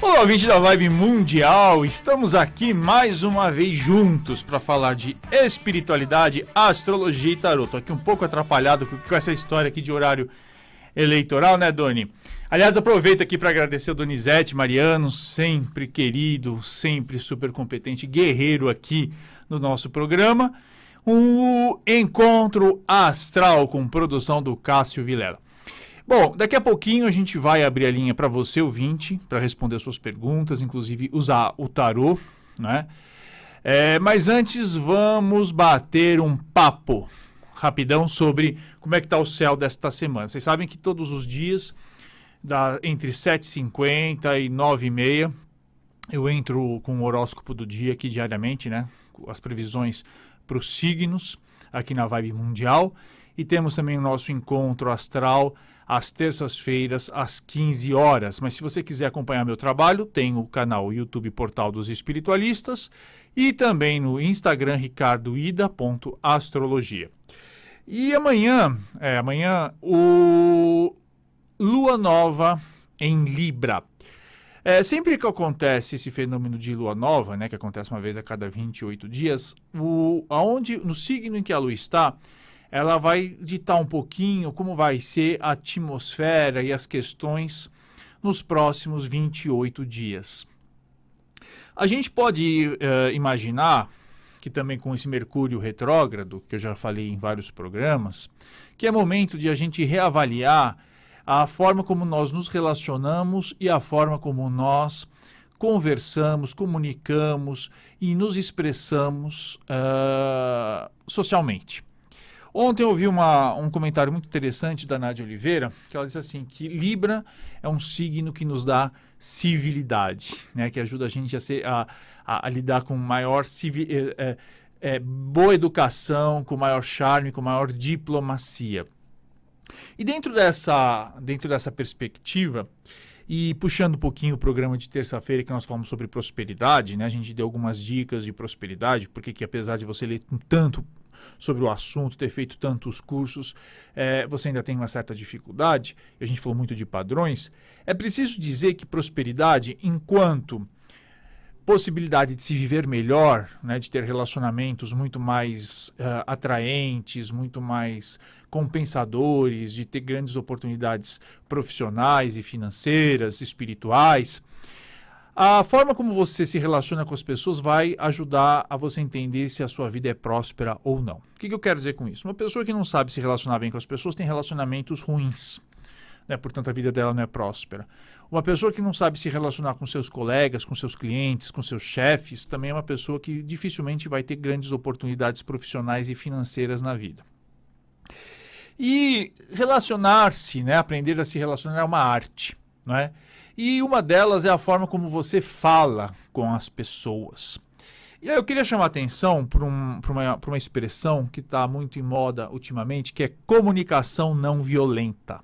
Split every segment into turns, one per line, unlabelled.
Olá, ouvinte da Vibe Mundial, estamos aqui mais uma vez juntos para falar de espiritualidade, astrologia e tarot. Tô aqui um pouco atrapalhado com essa história aqui de horário eleitoral, né, Doni? Aliás, aproveito aqui para agradecer o Donizete Mariano, sempre querido, sempre super competente, guerreiro aqui no nosso programa. Um encontro astral com produção do Cássio Vilela. Bom, daqui a pouquinho a gente vai abrir a linha para você, ouvinte, para responder suas perguntas, inclusive usar o tarô, né? É, mas antes vamos bater um papo rapidão sobre como é que está o céu desta semana. Vocês sabem que todos os dias, da, entre 7h50 e 9h30, eu entro com o horóscopo do dia aqui diariamente, né? As previsões para os signos aqui na Vibe Mundial. E temos também o nosso encontro astral às terças-feiras, às 15 horas. Mas se você quiser acompanhar meu trabalho, tem o canal YouTube Portal dos Espiritualistas e também no Instagram ricardoida.astrologia. E amanhã, é, amanhã, o Lua Nova em Libra. É, sempre que acontece esse fenômeno de lua nova, né, que acontece uma vez a cada 28 dias, o, aonde, no signo em que a lua está, ela vai ditar um pouquinho como vai ser a atmosfera e as questões nos próximos 28 dias. A gente pode uh, imaginar que também com esse Mercúrio retrógrado, que eu já falei em vários programas, que é momento de a gente reavaliar a forma como nós nos relacionamos e a forma como nós conversamos, comunicamos e nos expressamos uh, socialmente. Ontem eu ouvi uma, um comentário muito interessante da Nádia Oliveira, que ela disse assim, que Libra é um signo que nos dá civilidade, né? que ajuda a gente a, ser, a, a, a lidar com maior civil, é, é, boa educação, com maior charme, com maior diplomacia. E dentro dessa, dentro dessa perspectiva, e puxando um pouquinho o programa de terça-feira que nós falamos sobre prosperidade, né? A gente deu algumas dicas de prosperidade, porque que apesar de você ler tanto sobre o assunto, ter feito tantos cursos, é, você ainda tem uma certa dificuldade, a gente falou muito de padrões, é preciso dizer que prosperidade, enquanto possibilidade de se viver melhor, né, de ter relacionamentos muito mais uh, atraentes, muito mais compensadores, de ter grandes oportunidades profissionais e financeiras, espirituais, a forma como você se relaciona com as pessoas vai ajudar a você entender se a sua vida é próspera ou não. O que, que eu quero dizer com isso? Uma pessoa que não sabe se relacionar bem com as pessoas tem relacionamentos ruins. Né? Portanto, a vida dela não é próspera. Uma pessoa que não sabe se relacionar com seus colegas, com seus clientes, com seus chefes, também é uma pessoa que dificilmente vai ter grandes oportunidades profissionais e financeiras na vida. E relacionar-se, né? aprender a se relacionar é uma arte. Não é? E uma delas é a forma como você fala com as pessoas. E aí eu queria chamar a atenção para um, uma, uma expressão que está muito em moda ultimamente, que é comunicação não violenta.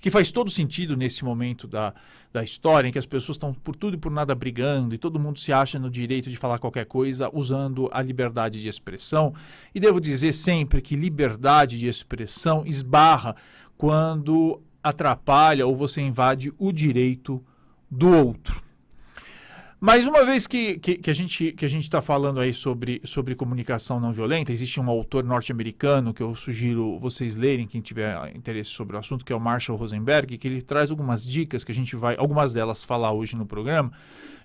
Que faz todo sentido nesse momento da, da história em que as pessoas estão por tudo e por nada brigando e todo mundo se acha no direito de falar qualquer coisa usando a liberdade de expressão. E devo dizer sempre que liberdade de expressão esbarra quando atrapalha ou você invade o direito do outro. Mas uma vez que, que, que a gente que a gente está falando aí sobre, sobre comunicação não violenta, existe um autor norte-americano que eu sugiro vocês lerem, quem tiver interesse sobre o assunto, que é o Marshall Rosenberg, que ele traz algumas dicas que a gente vai, algumas delas falar hoje no programa,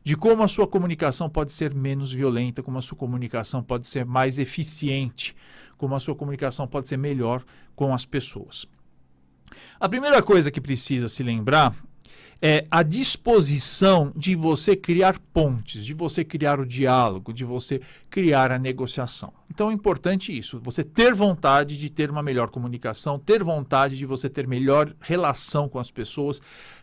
de como a sua comunicação pode ser menos violenta, como a sua comunicação pode ser mais eficiente, como a sua comunicação pode ser melhor com as pessoas. A primeira coisa que precisa se lembrar é a disposição de você criar pontes, de você criar o diálogo, de você criar a negociação. Então é importante isso, você ter vontade de ter uma melhor comunicação, ter vontade de você ter melhor relação com as pessoas,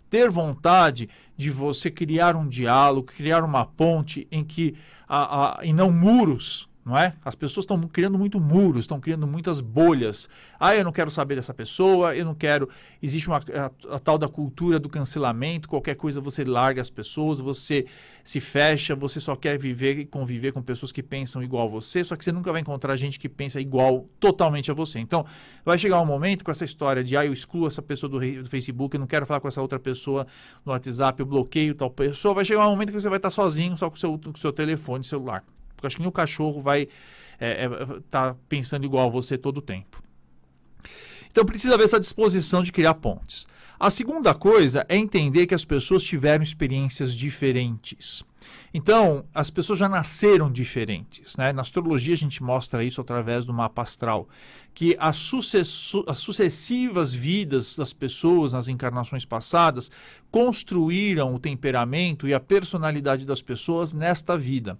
ter vontade de você criar um diálogo, criar uma ponte em que a, a, e não muros não é? As pessoas estão criando muito muros, estão criando muitas bolhas. Ah, eu não quero saber dessa pessoa, eu não quero. Existe uma a, a, tal da cultura do cancelamento, qualquer coisa você larga as pessoas, você se fecha, você só quer viver e conviver com pessoas que pensam igual a você, só que você nunca vai encontrar gente que pensa igual totalmente a você. Então, vai chegar um momento com essa história de ah, eu excluo essa pessoa do, do Facebook, eu não quero falar com essa outra pessoa no WhatsApp, eu bloqueio tal pessoa, vai chegar um momento que você vai estar sozinho só com o seu, o seu telefone celular. Porque acho que o cachorro vai estar é, é, tá pensando igual a você todo o tempo. Então precisa haver essa disposição de criar pontes. A segunda coisa é entender que as pessoas tiveram experiências diferentes. Então, as pessoas já nasceram diferentes. Né? Na astrologia, a gente mostra isso através do mapa astral, que as, as sucessivas vidas das pessoas nas encarnações passadas construíram o temperamento e a personalidade das pessoas nesta vida.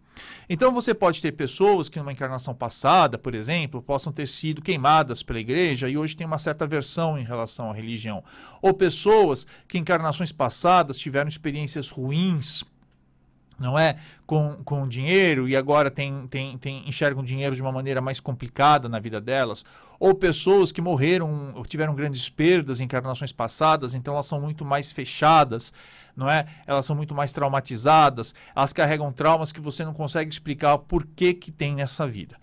Então, você pode ter pessoas que, numa encarnação passada, por exemplo, possam ter sido queimadas pela igreja e hoje tem uma certa versão em relação à religião. Ou pessoas que, em encarnações passadas, tiveram experiências ruins não é? Com, com dinheiro e agora tem, tem, tem, enxergam dinheiro de uma maneira mais complicada na vida delas, ou pessoas que morreram, tiveram grandes perdas em encarnações passadas, então elas são muito mais fechadas, não é? Elas são muito mais traumatizadas, elas carregam traumas que você não consegue explicar por que que tem nessa vida.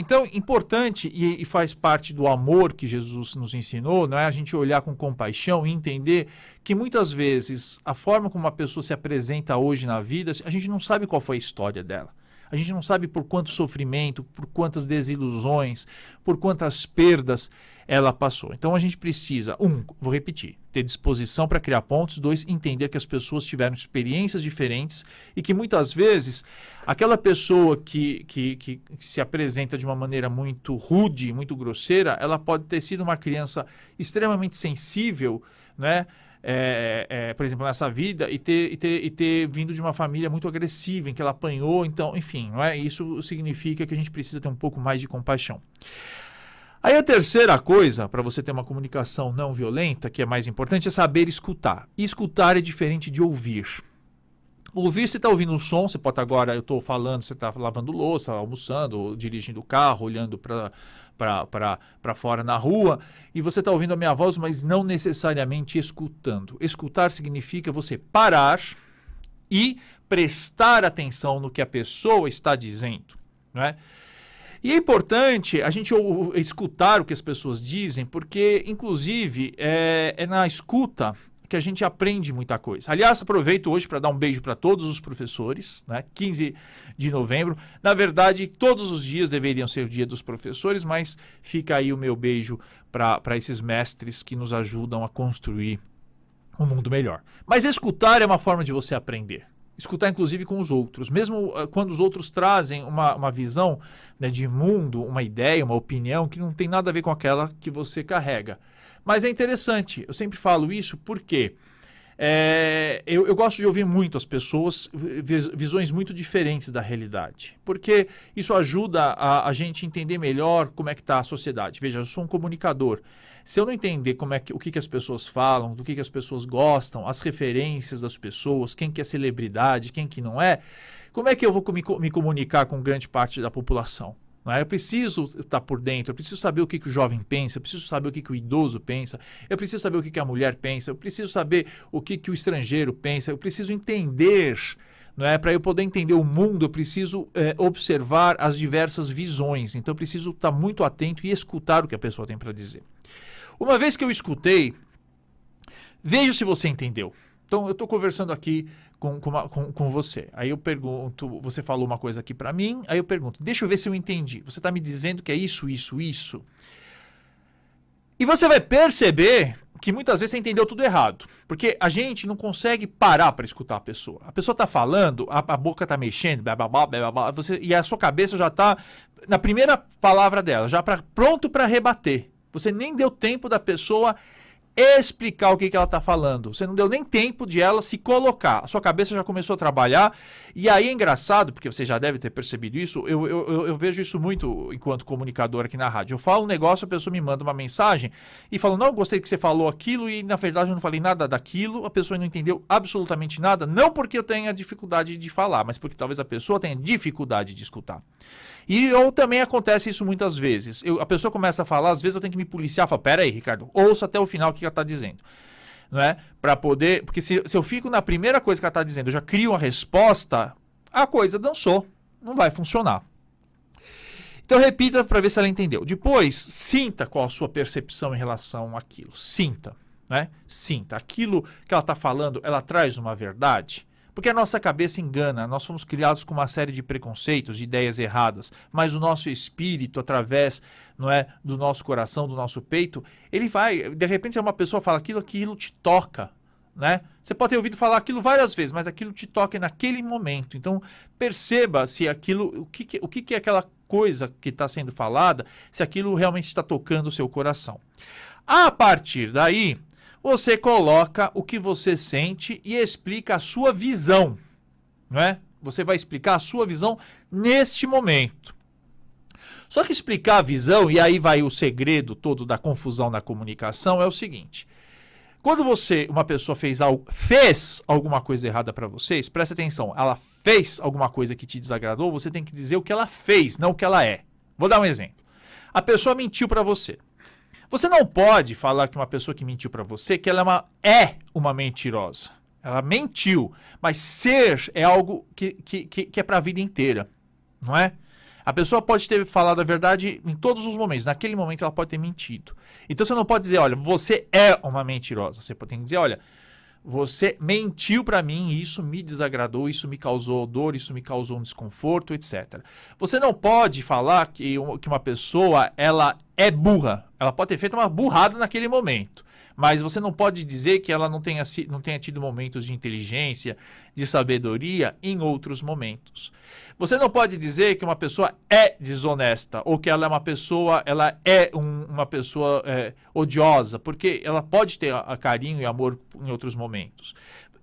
Então, importante e, e, faz parte do amor que Jesus nos ensinou, não é a gente olhar com compaixão e entender que muitas vezes a forma como uma pessoa se apresenta hoje na vida, a gente não sabe qual foi a história dela. A gente não sabe por quanto sofrimento, por quantas desilusões, por quantas perdas ela passou. Então a gente precisa, um, vou repetir, ter disposição para criar pontos, dois, entender que as pessoas tiveram experiências diferentes e que muitas vezes aquela pessoa que, que, que, se apresenta de uma maneira muito rude, muito grosseira, ela pode ter sido uma criança extremamente sensível, né? É, é, por exemplo, nessa vida e ter, e, ter, e ter vindo de uma família muito agressiva, em que ela apanhou, então, enfim, não é? isso significa que a gente precisa ter um pouco mais de compaixão. Aí a terceira coisa, para você ter uma comunicação não violenta, que é mais importante, é saber escutar. E escutar é diferente de ouvir. Ouvir, você está ouvindo um som, você pode agora, eu estou falando, você está lavando louça, almoçando, dirigindo o carro, olhando para fora na rua, e você está ouvindo a minha voz, mas não necessariamente escutando. Escutar significa você parar e prestar atenção no que a pessoa está dizendo. Não é? E é importante a gente escutar o que as pessoas dizem, porque, inclusive, é, é na escuta que a gente aprende muita coisa. Aliás, aproveito hoje para dar um beijo para todos os professores, né? 15 de novembro. Na verdade, todos os dias deveriam ser o dia dos professores, mas fica aí o meu beijo para esses mestres que nos ajudam a construir um mundo melhor. Mas escutar é uma forma de você aprender escutar inclusive com os outros, mesmo uh, quando os outros trazem uma, uma visão né, de mundo, uma ideia, uma opinião que não tem nada a ver com aquela que você carrega. Mas é interessante, eu sempre falo isso porque é, eu, eu, gosto de ouvir muito as pessoas, visões muito diferentes da realidade, porque isso ajuda a, a gente entender melhor como é que está a sociedade. Veja, eu sou um comunicador. Se eu não entender como é que, o que, que as pessoas falam, do que, que as pessoas gostam, as referências das pessoas, quem que é celebridade, quem que não é, como é que eu vou me, me comunicar com grande parte da população? É? Eu preciso estar por dentro, eu preciso saber o que, que o jovem pensa, eu preciso saber o que, que o idoso pensa, eu preciso saber o que, que a mulher pensa, eu preciso saber o que, que o estrangeiro pensa, eu preciso entender. Não é? Para eu poder entender o mundo, eu preciso é, observar as diversas visões. Então, eu preciso estar muito atento e escutar o que a pessoa tem para dizer. Uma vez que eu escutei, veja se você entendeu. Então, eu estou conversando aqui com, com, com, com, você. Aí eu pergunto, você falou uma coisa aqui para mim, aí eu pergunto, deixa eu ver se eu entendi. Você está me dizendo que é isso, isso, isso. E você vai perceber que muitas vezes você entendeu tudo errado. Porque a gente não consegue parar para escutar a pessoa. A pessoa está falando, a, a, boca está mexendo, blá, blá, blá, blá, blá, você, e a sua cabeça já está na primeira palavra dela, já pra, pronto para rebater. Você nem deu tempo da pessoa explicar o que, que ela está falando. Você não deu nem tempo de ela se colocar. A sua cabeça já começou a trabalhar. E aí é engraçado, porque você já deve ter percebido isso. Eu, eu, eu vejo isso muito enquanto comunicador aqui na rádio. Eu falo um negócio, a pessoa me manda uma mensagem e fala: Não, gostei que você falou aquilo e na verdade eu não falei nada daquilo. A pessoa não entendeu absolutamente nada. Não porque eu tenha dificuldade de falar, mas porque talvez a pessoa tenha dificuldade de escutar. E ou também acontece isso muitas vezes. Eu, a pessoa começa a falar, às vezes eu tenho que me policiar, falo, pera aí, Ricardo, ouça até o final o que ela está dizendo. Não é? Para poder, porque se, se eu fico na primeira coisa que ela está dizendo, eu já crio uma resposta, a coisa dançou, não vai funcionar. Então repita para ver se ela entendeu. Depois, sinta qual a sua percepção em relação àquilo. Sinta, né? Sinta. Aquilo que ela está falando, ela traz uma verdade? Porque a nossa cabeça engana, nós fomos criados com uma série de preconceitos, de ideias erradas, mas o nosso espírito, através não é, do nosso coração, do nosso peito, ele vai, de repente uma pessoa fala aquilo, aquilo te toca, né? Você pode ter ouvido falar aquilo várias vezes, mas aquilo te toca naquele momento. Então, perceba se aquilo, o que, o que é aquela coisa que está sendo falada, se aquilo realmente está tocando o seu coração. A partir daí, você coloca o que você sente e explica a sua visão, não é? Você vai explicar a sua visão neste momento. Só que explicar a visão, e aí vai o segredo todo da confusão na comunicação, é o seguinte. Quando você, uma pessoa fez algo, fez alguma coisa errada para vocês, presta atenção, ela fez alguma coisa que te desagradou, você tem que dizer o que ela fez, não o que ela é. Vou dar um exemplo. A pessoa mentiu para você. Você não pode falar que uma pessoa que mentiu para você que ela é uma, é uma mentirosa. Ela mentiu, mas ser é algo que, que, que, que é para a vida inteira, não é? A pessoa pode ter falado a verdade em todos os momentos. Naquele momento ela pode ter mentido. Então você não pode dizer, olha, você é uma mentirosa. Você pode dizer, olha, você mentiu para mim isso me desagradou, isso me causou dor, isso me causou um desconforto, etc. Você não pode falar que, que uma pessoa ela é burra. Ela pode ter feito uma burrada naquele momento. Mas você não pode dizer que ela não tenha, não tenha tido momentos de inteligência, de sabedoria em outros momentos. Você não pode dizer que uma pessoa é desonesta ou que ela é uma pessoa, ela é um, uma pessoa é, odiosa, porque ela pode ter a, a carinho e amor em outros momentos.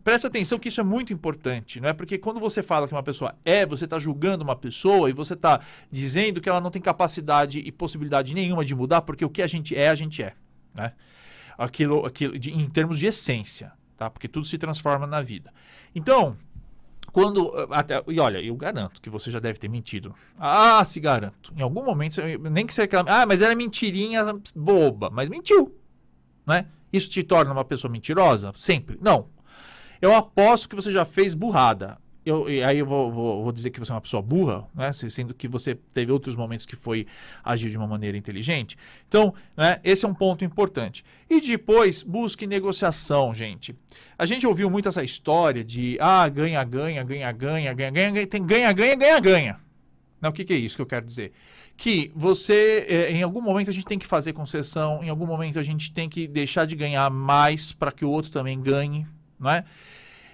Presta atenção que isso é muito importante, não é? Porque quando você fala que uma pessoa é, você está julgando uma pessoa e você está dizendo que ela não tem capacidade e possibilidade nenhuma de mudar, porque o que a gente é, a gente é, né? Aquilo, aquilo de, em termos de essência, tá? Porque tudo se transforma na vida. Então, quando até e olha, eu garanto que você já deve ter mentido. Ah, se garanto. Em algum momento, nem que você reclame, ah, mas era mentirinha boba, mas mentiu, né? Isso te torna uma pessoa mentirosa? Sempre? Não. Eu aposto que você já fez burrada. Eu, aí eu vou, vou, vou, dizer que você é uma pessoa burra, né? sendo que você teve outros momentos que foi agir de uma maneira inteligente. Então, né, esse é um ponto importante. E depois, busque negociação, gente. A gente ouviu muito essa história de ah, ganha, ganha, ganha, ganha, ganha, ganha, tem ganha, ganha, ganha, ganha. Não, o que, que é isso que eu quero dizer? Que você, eh, em algum momento, a gente tem que fazer concessão, em algum momento a gente tem que deixar de ganhar mais para que o outro também ganhe não é?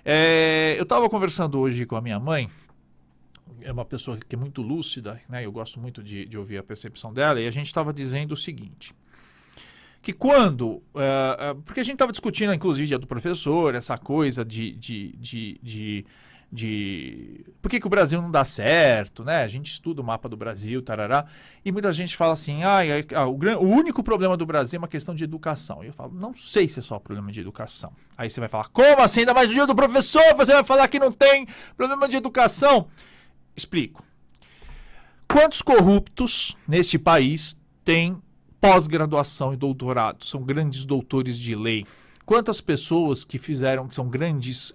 É eu estava conversando hoje com a minha mãe, é uma pessoa que é muito lúcida, né? Eu gosto muito de, de ouvir a percepção dela, e a gente estava dizendo o seguinte que quando. Uh, uh, porque a gente estava discutindo, inclusive, dia do professor, essa coisa de, de, de, de de por que, que o Brasil não dá certo, né? A gente estuda o mapa do Brasil, tarará, e muita gente fala assim, ah, ah o, o, único problema do Brasil é uma questão de educação. E eu falo, não sei se é só problema de educação. Aí você vai falar, como assim? Ainda mais o dia do professor, você vai falar que não tem problema de educação? Explico. Quantos corruptos neste país têm pós-graduação e doutorado? São grandes doutores de lei Quantas pessoas que fizeram, que são grandes.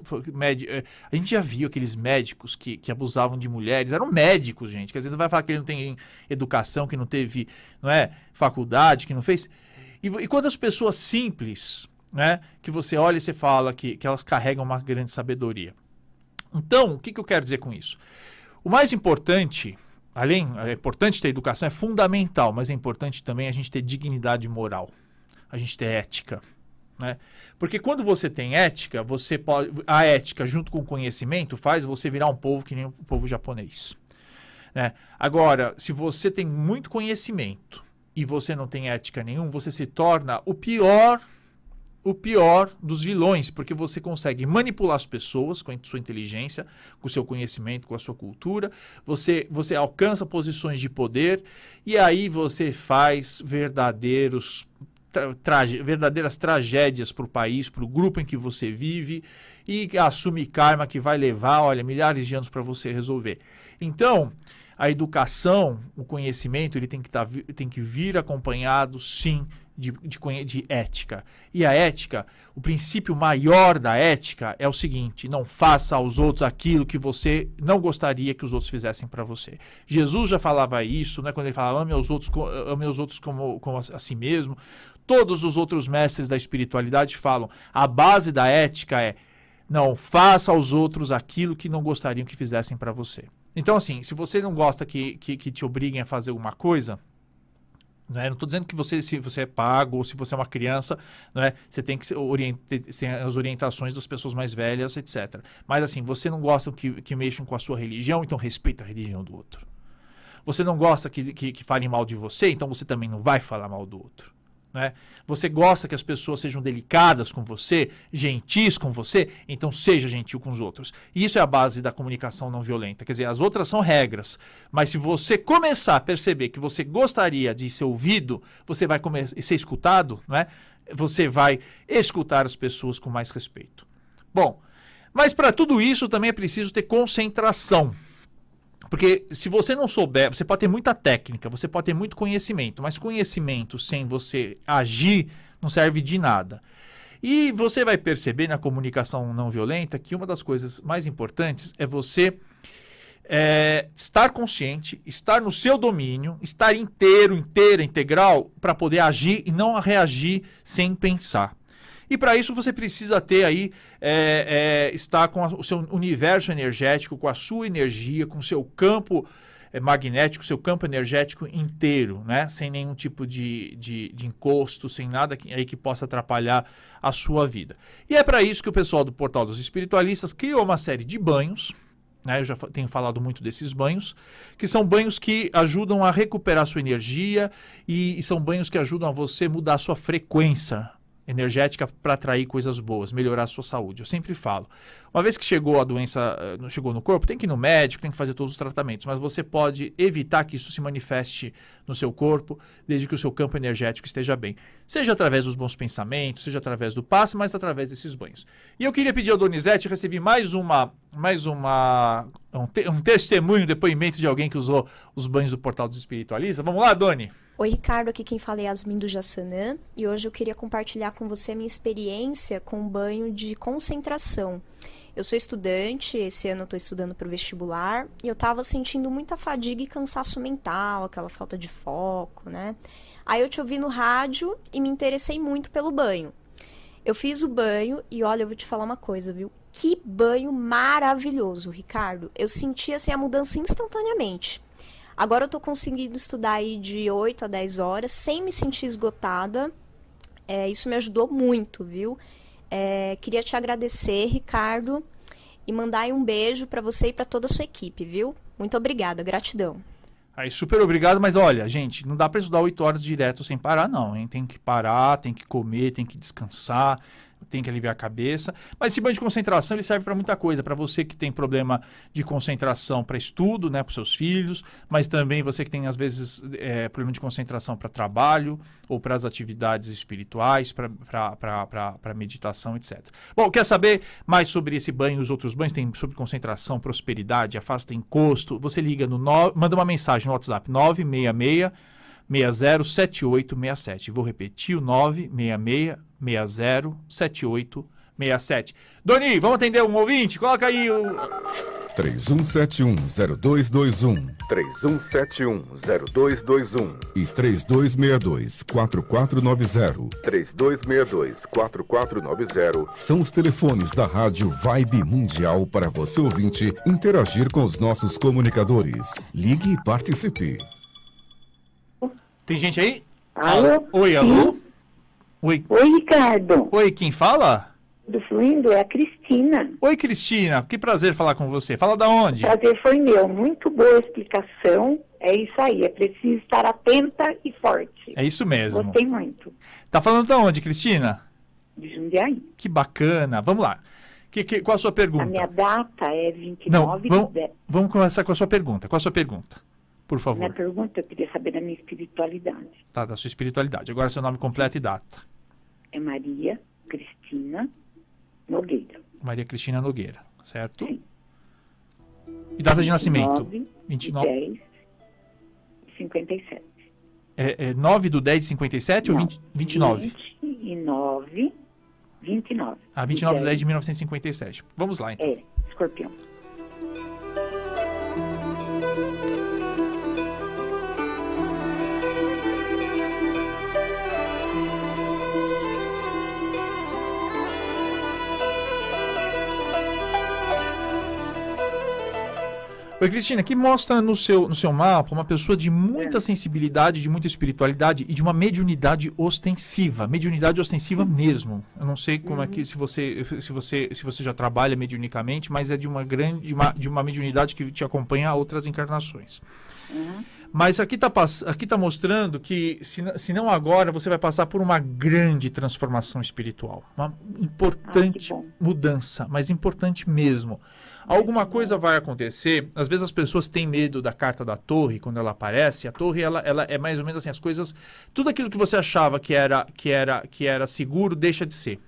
Eh, a gente já viu aqueles médicos que, que abusavam de mulheres, eram médicos, gente. Que às vezes vai falar que ele não tem educação, que não teve não é, faculdade, que não fez. E, e quantas pessoas simples, né, que você olha e você fala que, que elas carregam uma grande sabedoria. Então, o que, que eu quero dizer com isso? O mais importante, além, é importante ter educação, é fundamental, mas é importante também a gente ter dignidade moral, a gente ter ética. Né? Porque quando você tem ética, você pode. A ética, junto com o conhecimento, faz você virar um povo que nem o povo japonês. Né? Agora, se você tem muito conhecimento e você não tem ética nenhum, você se torna o pior o pior dos vilões, porque você consegue manipular as pessoas com a sua inteligência, com o seu conhecimento, com a sua cultura, você, você alcança posições de poder e aí você faz verdadeiros tra verdadeiras tragédias para o país, para o grupo em que você vive e assume karma que vai levar, olha, milhares de anos para você resolver. Então, a educação, o conhecimento, ele tem que, tá, tem que vir acompanhado, sim, de, de, de, ética. E a ética, o princípio maior da ética é o seguinte: não faça aos outros aquilo que você não gostaria que os outros fizessem para você. Jesus já falava isso, né, quando ele falava ame os outros, ame os outros como, como a, a si mesmo. Todos os outros mestres da espiritualidade falam: a base da ética é não faça aos outros aquilo que não gostariam que fizessem para você. Então, assim, se você não gosta que, que, que te obriguem a fazer alguma coisa, não é? estou dizendo que você, se você é pago ou se você é uma criança, não é? você tem que orientar, tem as orientações das pessoas mais velhas, etc. Mas assim, você não gosta que, que mexam com a sua religião, então respeita a religião do outro. Você não gosta que, que, que falem mal de você, então você também não vai falar mal do outro. Né? Você gosta que as pessoas sejam delicadas com você, gentis com você, então seja gentil com os outros. Isso é a base da comunicação não violenta. Quer dizer, as outras são regras, mas se você começar a perceber que você gostaria de ser ouvido, você vai ser escutado, né? você vai escutar as pessoas com mais respeito. Bom, mas para tudo isso também é preciso ter concentração. Porque se você não souber, você pode ter muita técnica, você pode ter muito conhecimento, mas conhecimento sem você agir não serve de nada. E você vai perceber na comunicação não violenta que uma das coisas mais importantes é você é, estar consciente, estar no seu domínio, estar inteiro, inteira, integral, para poder agir e não reagir sem pensar. E para isso você precisa ter aí, é, é, estar com a, o seu universo energético, com a sua energia, com o seu campo é, magnético, seu campo energético inteiro, né? Sem nenhum tipo de, de, de encosto, sem nada que, aí que possa atrapalhar a sua vida. E é para isso que o pessoal do Portal dos Espiritualistas criou uma série de banhos, né? Eu já tenho falado muito desses banhos, que são banhos que ajudam a recuperar sua energia e, e são banhos que ajudam a você mudar a sua frequência energética para atrair coisas boas, melhorar a sua saúde. Eu sempre falo. Uma vez que chegou a doença, eh, chegou no corpo, tem que ir no médico, tem que fazer todos os tratamentos, mas você pode evitar que isso se manifeste no seu corpo, desde que o seu campo energético esteja bem. Seja através dos bons pensamentos, seja através do passe, mas através desses banhos. E eu queria pedir ao Donizete, recebi mais uma, mais uma um, te, um testemunho, depoimento de alguém que usou os banhos do Portal dos Espiritualistas. Vamos lá, Doni?
Oi, Ricardo, aqui quem fala é Yasmin do Jassanã e hoje eu queria compartilhar com você a minha experiência com banho de concentração. Eu sou estudante, esse ano eu estou estudando para o vestibular e eu estava sentindo muita fadiga e cansaço mental, aquela falta de foco, né? Aí eu te ouvi no rádio e me interessei muito pelo banho. Eu fiz o banho e olha, eu vou te falar uma coisa, viu? Que banho maravilhoso, Ricardo. Eu senti assim a mudança instantaneamente. Agora eu tô conseguindo estudar aí de 8 a 10 horas sem me sentir esgotada. É, isso me ajudou muito, viu? É, queria te agradecer, Ricardo, e mandar um beijo para você e para toda a sua equipe, viu? Muito obrigada, gratidão.
Aí, super obrigado, mas olha, gente, não dá para estudar 8 horas direto sem parar, não, hein? Tem que parar, tem que comer, tem que descansar tem que aliviar a cabeça. Mas esse banho de concentração ele serve para muita coisa, para você que tem problema de concentração para estudo, né, para seus filhos, mas também você que tem às vezes é, problema de concentração para trabalho ou para as atividades espirituais, para meditação, etc. Bom, quer saber mais sobre esse banho e os outros banhos? Tem sobre concentração, prosperidade, afasta encosto. Você liga no no, manda uma mensagem no WhatsApp 966 607867. Vou repetir o 966 607867. Doni, vamos atender um ouvinte? Coloca aí o
31710221
31710221
e 3262-4490
3262-4490
são os telefones da Rádio Vibe Mundial para você ouvinte interagir com os nossos comunicadores. Ligue e participe.
Tem gente aí?
Alô?
Oi, alô? Oi.
Oi, Ricardo.
Oi, quem fala?
Do Fluindo é a Cristina.
Oi, Cristina. Que prazer falar com você. Fala da onde?
Prazer foi meu. Muito boa explicação. É isso aí. É preciso estar atenta e forte.
É isso mesmo.
Gostei muito.
Tá falando da onde, Cristina?
De Jundiaí.
Que bacana. Vamos lá. Que, que, qual a sua pergunta? A
minha data é 29
Não, vamos, de... vamos começar com a sua pergunta. Qual a sua pergunta? Por favor.
Minha pergunta, eu queria saber da minha espiritualidade.
Tá, da sua espiritualidade. Agora seu nome completo e data.
É Maria Cristina Nogueira.
Maria Cristina Nogueira, certo?
Sim.
E data de nascimento?
29. 57.
É, é 9 do 10 de 57 ou
Não.
20, 29?
29, 29.
Ah, 29 do
E
10 de 1957. Vamos lá, então.
É, escorpião.
Oi, Cristina, que mostra no seu, no seu mapa uma pessoa de muita
É.
sensibilidade, de muita espiritualidade e de uma mediunidade ostensiva. Mediunidade ostensiva mesmo. Eu não sei como é que se você, se você, se você já trabalha mediunicamente, mas é de uma grande, de uma, de uma mediunidade que te acompanha a outras encarnações.
Uhum.
Mas aqui está aqui tá mostrando que, se, se não agora, você vai passar por uma grande transformação espiritual. Uma importante
bom.
mudança, mas importante mesmo. Alguma coisa vai acontecer. Às vezes as pessoas têm medo da carta da torre quando ela aparece. A torre ela, ela é mais ou menos assim, as coisas, tudo aquilo que você achava que era que era que era seguro deixa de ser.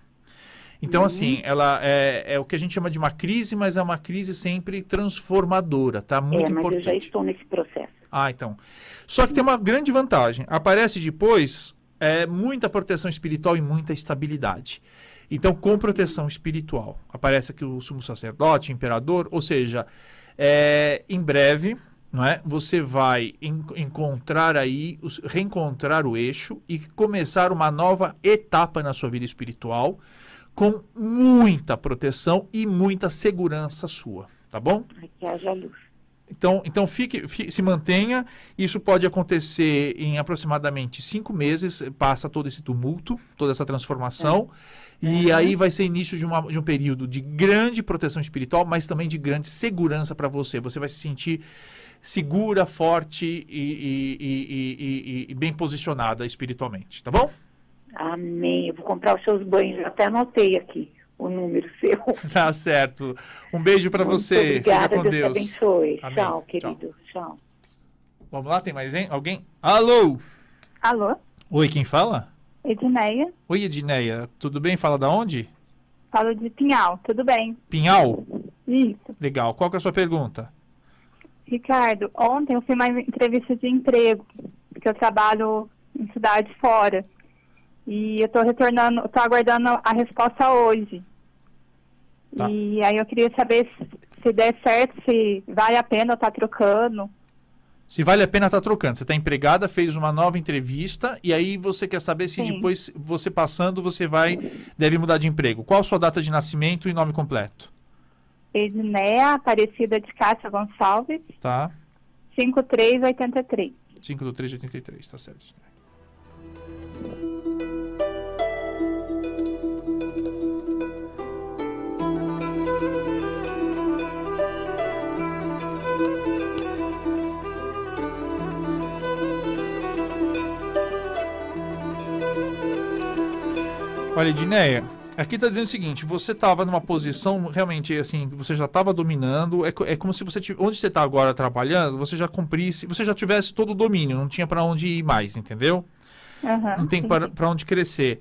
Então assim, ela é, é o que a gente chama de uma crise, mas é uma crise sempre transformadora, tá? Muito
é, mas
importante.
eu já estou nesse processo.
Ah, então. Só que tem uma grande vantagem. Aparece depois é, muita proteção espiritual e muita estabilidade. Então, com proteção espiritual. Aparece aqui o sumo sacerdote, imperador, ou seja, é, em breve, não é? Você vai en- encontrar aí, os- reencontrar o eixo e começar uma nova etapa na sua vida espiritual com muita proteção e muita segurança sua, tá bom?
Que haja luz.
Então, então fique, fi- se mantenha. Isso pode acontecer em aproximadamente cinco meses. Passa todo esse tumulto, toda essa transformação. E aí vai ser início de, uma- de um período de grande proteção espiritual, mas também de grande segurança para você. Você vai se sentir segura, forte e- e- e- e bem posicionada espiritualmente, tá bom?
Amém. Eu vou comprar os seus banhos. Eu até anotei aqui o número seu.
Tá certo. Um beijo para você.
Obrigada,
Fica com
Deus,
Deus.
abençoe.
Amém.
Tchau,
Tchau.
querido. Tchau.
Vamos lá, tem mais hein? alguém? Alô?
Alô,
Oi, quem fala?
Edneia,
Oi, Edneia. Tudo bem? Fala da onde?
falo de Pinhal, tudo bem?
Pinhal?
Isso.
Legal. Qual que é a sua pergunta?
Ricardo, ontem eu fui uma entrevista de emprego, porque eu trabalho em cidade fora. E eu tô retornando, tô aguardando a resposta hoje.
Tá.
E aí eu queria saber se, se der certo, se vale a pena estar trocando.
Se vale a pena estar trocando. Você está empregada, fez uma nova entrevista e aí você quer saber se
Sim.
depois você passando você vai deve mudar de emprego. Qual a sua data de nascimento e nome completo?
Edneia Aparecida de Cássia Gonçalves,
Tá?
5383.
5 do 3 de 83, tá certo. Olha, Edneia, aqui tá dizendo o seguinte: você estava numa posição realmente assim, você já estava dominando. É, é como se você tiv- onde você está agora trabalhando, você já cumprisse, você já tivesse todo o domínio, não tinha para onde ir mais, entendeu?
Aham,
Não tem para onde crescer.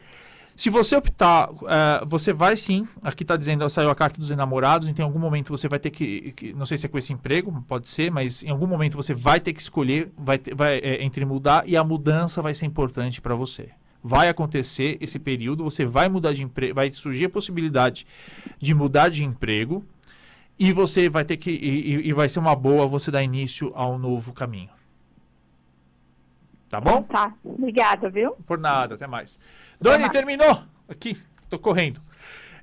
Se você optar, eh, você vai sim. Aqui está dizendo, saiu a carta dos enamorados, então em algum momento você vai ter que, que- não sei se é com esse emprego, pode ser, mas em algum momento você vai ter que escolher, vai, ter- vai eh, entre mudar e a mudança vai ser importante para você. Vai acontecer esse período, você vai mudar de emprego, vai surgir a possibilidade de mudar de emprego e você vai ter que e, e- vai ser uma boa você dar início a um novo caminho. Tá bom?
Tá, obrigada, viu?
Por nada, até mais. Dani,
mais.
terminou! Aqui, tô correndo.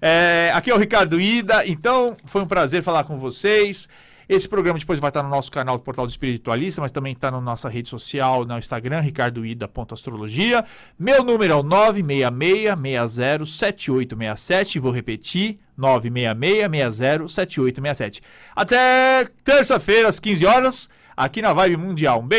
É, aqui é o Ricardo Ida, então foi um prazer falar com vocês. Esse programa depois vai estar no nosso canal do Portal do Espiritualista, mas também está na nossa rede social, no Instagram, ricardoida.astrologia. Meu número é o 966-607867, vou repetir, 966-607867. Até terça-feira, às 15 horas, aqui na Vibe Mundial. Um beijo!